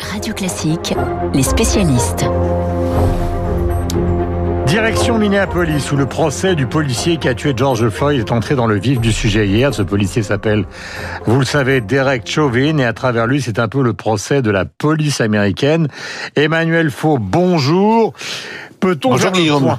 Radio Classique, les spécialistes. Direction Minneapolis, où le procès du policier qui a tué George Floyd est entré dans le vif du sujet hier. Ce policier s'appelle, vous le savez, Derek Chauvin, et à travers lui, c'est un peu le procès de la police américaine. Emmanuel Faux, bonjour. Peut-on Bonjour, Guillaume.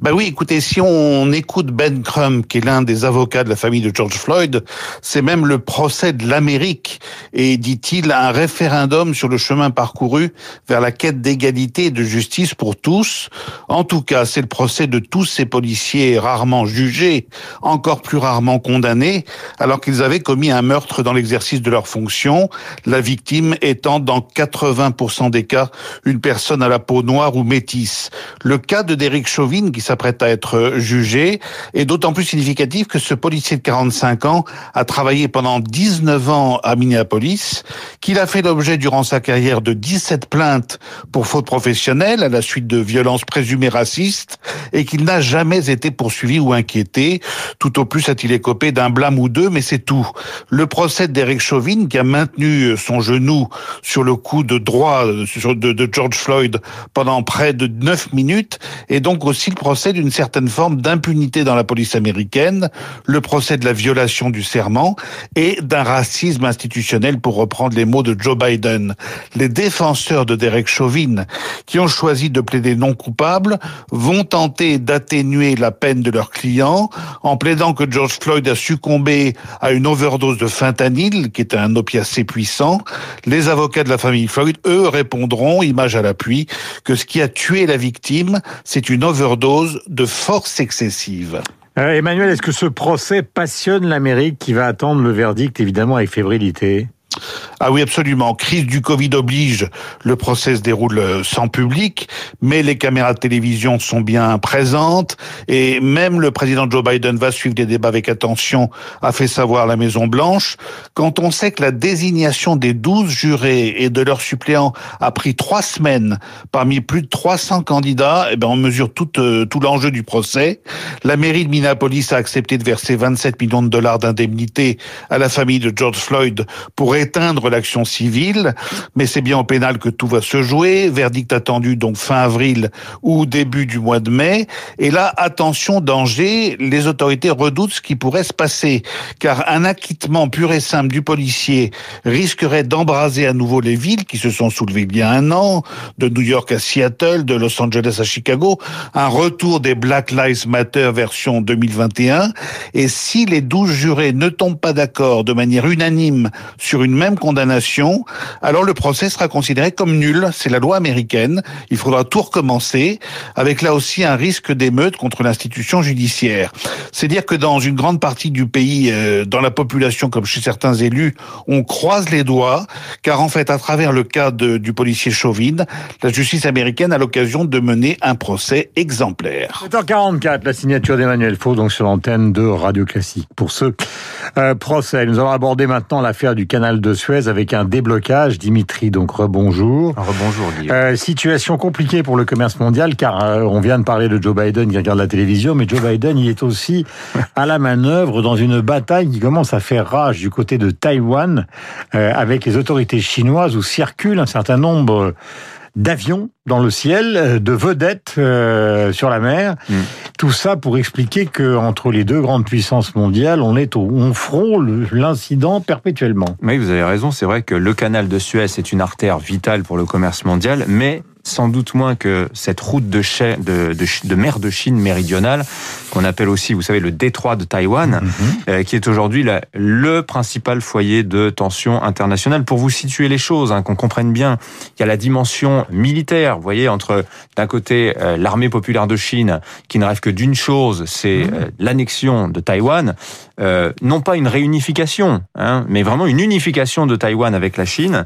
Ben oui, écoutez, si on écoute Ben Crump, qui est l'un des avocats de la famille de George Floyd, c'est même le procès de l'Amérique et, dit-il, un référendum sur le chemin parcouru vers la quête d'égalité et de justice pour tous. En tout cas, c'est le procès de tous ces policiers rarement jugés, encore plus rarement condamnés, alors qu'ils avaient commis un meurtre dans l'exercice de leurs fonctions, la victime étant dans 80% des cas une personne à la peau noire ou métisse. Le cas de Derek Chauvin, qui s'apprête à être jugé, est d'autant plus significatif que ce policier de 45 ans a travaillé pendant 19 ans à Minneapolis, qu'il a fait l'objet durant sa carrière de 17 plaintes pour faute professionnelle à la suite de violences présumées racistes et qu'il n'a jamais été poursuivi ou inquiété. Tout au plus a-t-il écopé d'un blâme ou deux, mais c'est tout. Le procès d'Eric Chauvin, qui a maintenu son genou sur le coup de droit de George Floyd pendant près de 9 minutes, est donc aussi le procès d'une certaine forme d'impunité dans la police américaine, le procès de la violation du serment et d'un racisme institutionnel, pour reprendre les mots de Joe Biden. Les défenseurs de Derek Chauvin, qui ont choisi de plaider non coupable, vont tenter d'atténuer la peine de leurs clients en plaidant que George Floyd a succombé à une overdose de fentanyl, qui est un opiacé puissant. Les avocats de la famille Floyd, eux, répondront, image à l'appui, que ce qui a tué la victime, c'est une overdose de force excessive. Euh, Emmanuel, est-ce que ce procès passionne l'Amérique qui va attendre le verdict évidemment avec fébrilité? Ah oui, absolument. Crise du Covid oblige, le procès se déroule euh, sans public, mais les caméras de télévision sont bien présentes et même le président Joe Biden va suivre les débats avec attention, a fait savoir la Maison Blanche. Quand on sait que la désignation des douze jurés et de leurs suppléants a pris trois semaines parmi plus de 300 candidats, eh ben on mesure tout, euh, tout l'enjeu du procès. La mairie de Minneapolis a accepté de verser 27 millions de dollars d'indemnité à la famille de George Floyd pour éteindre l'action civile, mais c'est bien au pénal que tout va se jouer. Verdict attendu donc fin avril ou début du mois de mai. Et là, attention, danger, les autorités redoutent ce qui pourrait se passer, car un acquittement pur et simple du policier risquerait d'embraser à nouveau les villes qui se sont soulevées bien un an, de New York à Seattle, de Los Angeles à Chicago, un retour des Black Lives Matter version 2021. Et si les douze jurés ne tombent pas d'accord de manière unanime sur une même condamnation, alors le procès sera considéré comme nul. C'est la loi américaine. Il faudra tout recommencer, avec là aussi un risque d'émeute contre l'institution judiciaire. C'est dire que dans une grande partie du pays, euh, dans la population comme chez certains élus, on croise les doigts, car en fait, à travers le cas du policier Chauvin, la justice américaine a l'occasion de mener un procès exemplaire. 7h44, la signature d'Emmanuel Faux, donc sur l'antenne de Radio Classique. Pour ce euh, procès, nous allons aborder maintenant l'affaire du canal de Suez avec un déblocage. Dimitri, donc rebonjour. Rebonjour, euh, situation compliquée pour le commerce mondial, car euh, on vient de parler de Joe Biden qui regarde la télévision, mais Joe Biden, il est aussi à la manœuvre dans une bataille qui commence à faire rage du côté de Taïwan, euh, avec les autorités chinoises où circulent un certain nombre d'avions dans le ciel, euh, de vedettes euh, sur la mer. Mm. Tout ça pour expliquer que entre les deux grandes puissances mondiales, on est au, on frôle l'incident perpétuellement. Oui, vous avez raison. C'est vrai que le canal de Suez est une artère vitale pour le commerce mondial, mais sans doute moins que cette route de, de, de, de mer de Chine méridionale, qu'on appelle aussi, vous savez, le détroit de Taïwan, mhm. euh, qui est aujourd'hui le principal foyer de tension internationale. Pour vous situer les choses, hein, qu'on comprenne bien, il y a la dimension militaire, vous voyez, entre d'un côté euh, l'armée populaire de Chine, qui ne rêve que d'une chose, c'est mhm. euh, l'annexion de Taïwan, non pas une réunification, hein, mais vraiment une unification de Taïwan avec la Chine,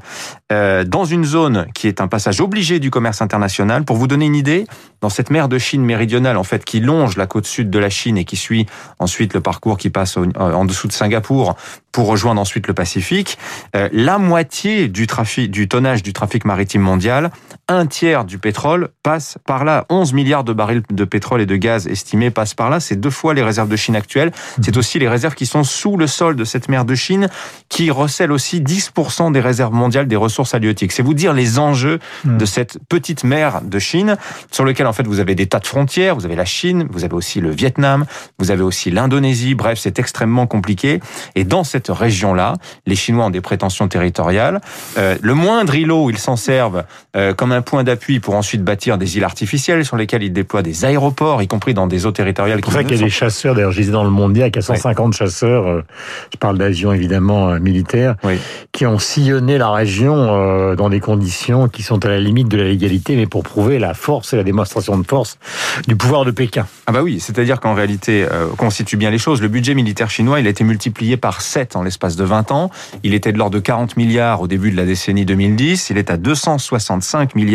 dans une zone qui est un passage obligé du commerce international. Pour vous donner une idée, dans cette mer de Chine méridionale, en fait, qui longe la côte sud de la Chine et qui suit ensuite le parcours qui passe euh, en dessous de Singapour pour rejoindre ensuite le Pacifique, euh, la moitié du trafic, du tonnage du trafic maritime mondial, un tiers du pétrole passe par là. 11 milliards de barils de pétrole et de gaz estimés passent par là. C'est deux fois les réserves de Chine actuelles. C'est aussi les réserves qui sont sous le sol de cette mer de Chine, qui recèle aussi 10% des réserves mondiales des ressources halieutiques. C'est vous dire les enjeux Hmm. de cette petite mer de Chine, sur lequel en fait vous avez des tas de frontières, vous avez la Chine, vous avez aussi le Vietnam, vous avez aussi l'Indonésie, bref, c'est extrêmement compliqué. Et dans cette région-là, les Chinois ont des prétentions territoriales. Euh, le moindre îlot, ils s'en servent euh, comme un point d'appui pour ensuite bâtir des îles artificielles sur lesquelles ils déploient des aéroports, y compris dans des eaux territoriales. C'est pour ça qu'il y a des chasseurs, d'ailleurs, je disais dans le monde, il y a 150 chasseurs, euh, je parle d'avions évidemment euh, militaires, Oui. qui ont sillonné la région euh, dans des conditions qui sont à la limite de la légalité, mais pour prouver la force et la démonstration de force du pouvoir de Pékin. Ah bah oui, c'est-à-dire qu'en réalité, on constitue bien les choses. Le budget militaire chinois, il a été multiplié par 7 en l'espace de 20 ans. Il était de l'ordre de 40 milliards au début de la décennie 2010. Il est à 265 milliards.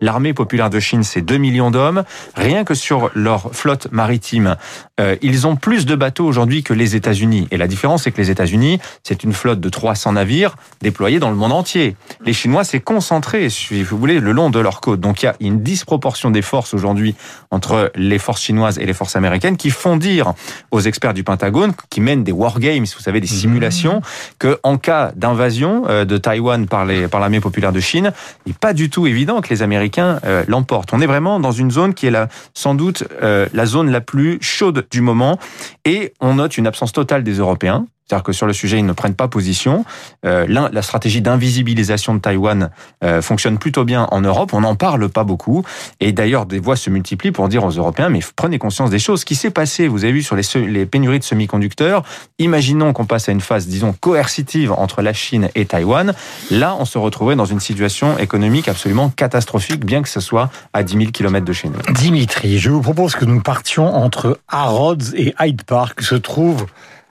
L'armée populaire de Chine, c'est 2 millions d'hommes. Rien que sur leur flotte maritime, euh, ils ont plus de bateaux aujourd'hui que les États-Unis. Et la différence, c'est que les États-Unis, c'est une flotte de 300 navires déployés dans le monde entier. Les Chinois, c'est concentré, si vous voulez, le long de leur côte. Donc il y a une disproportion des forces aujourd'hui entre les forces chinoises et les forces américaines qui font dire aux experts du Pentagone, qui mènent des wargames, vous savez, des simulations, que en cas d'invasion euh, de Taïwan par les par l'armée populaire de Chine, il n'est pas du tout évident que les Américains euh, l'emportent. On est vraiment dans une zone qui est la, sans doute euh, la zone la plus chaude du moment, et on note une absence totale des Européens. C'est-à-dire que sur le sujet, ils ne prennent pas position. Euh, la stratégie d'invisibilisation de Taïwan euh, fonctionne plutôt bien en Europe. On n'en parle pas beaucoup. Et d'ailleurs, des voix se multiplient pour dire aux Européens, mais prenez conscience des choses. Ce qui s'est passé, vous avez vu sur les, les pénuries de semi-conducteurs, imaginons qu'on passe à une phase, disons, coercitive entre la Chine et Taïwan. Là, on se retrouverait dans une situation économique absolument catastrophique, bien que ce soit à 10 000 km de chez nous. Dimitri, je vous propose que nous partions entre Harrods et Hyde Park, se trouve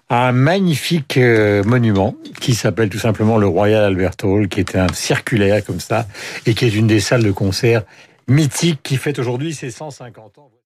un magnifique euh, monument qui s'appelle tout simplement le Royal Albert Hall, qui est un circulaire comme ça, et qui est une des salles de concert mythiques qui fête aujourd'hui ses 150 ans.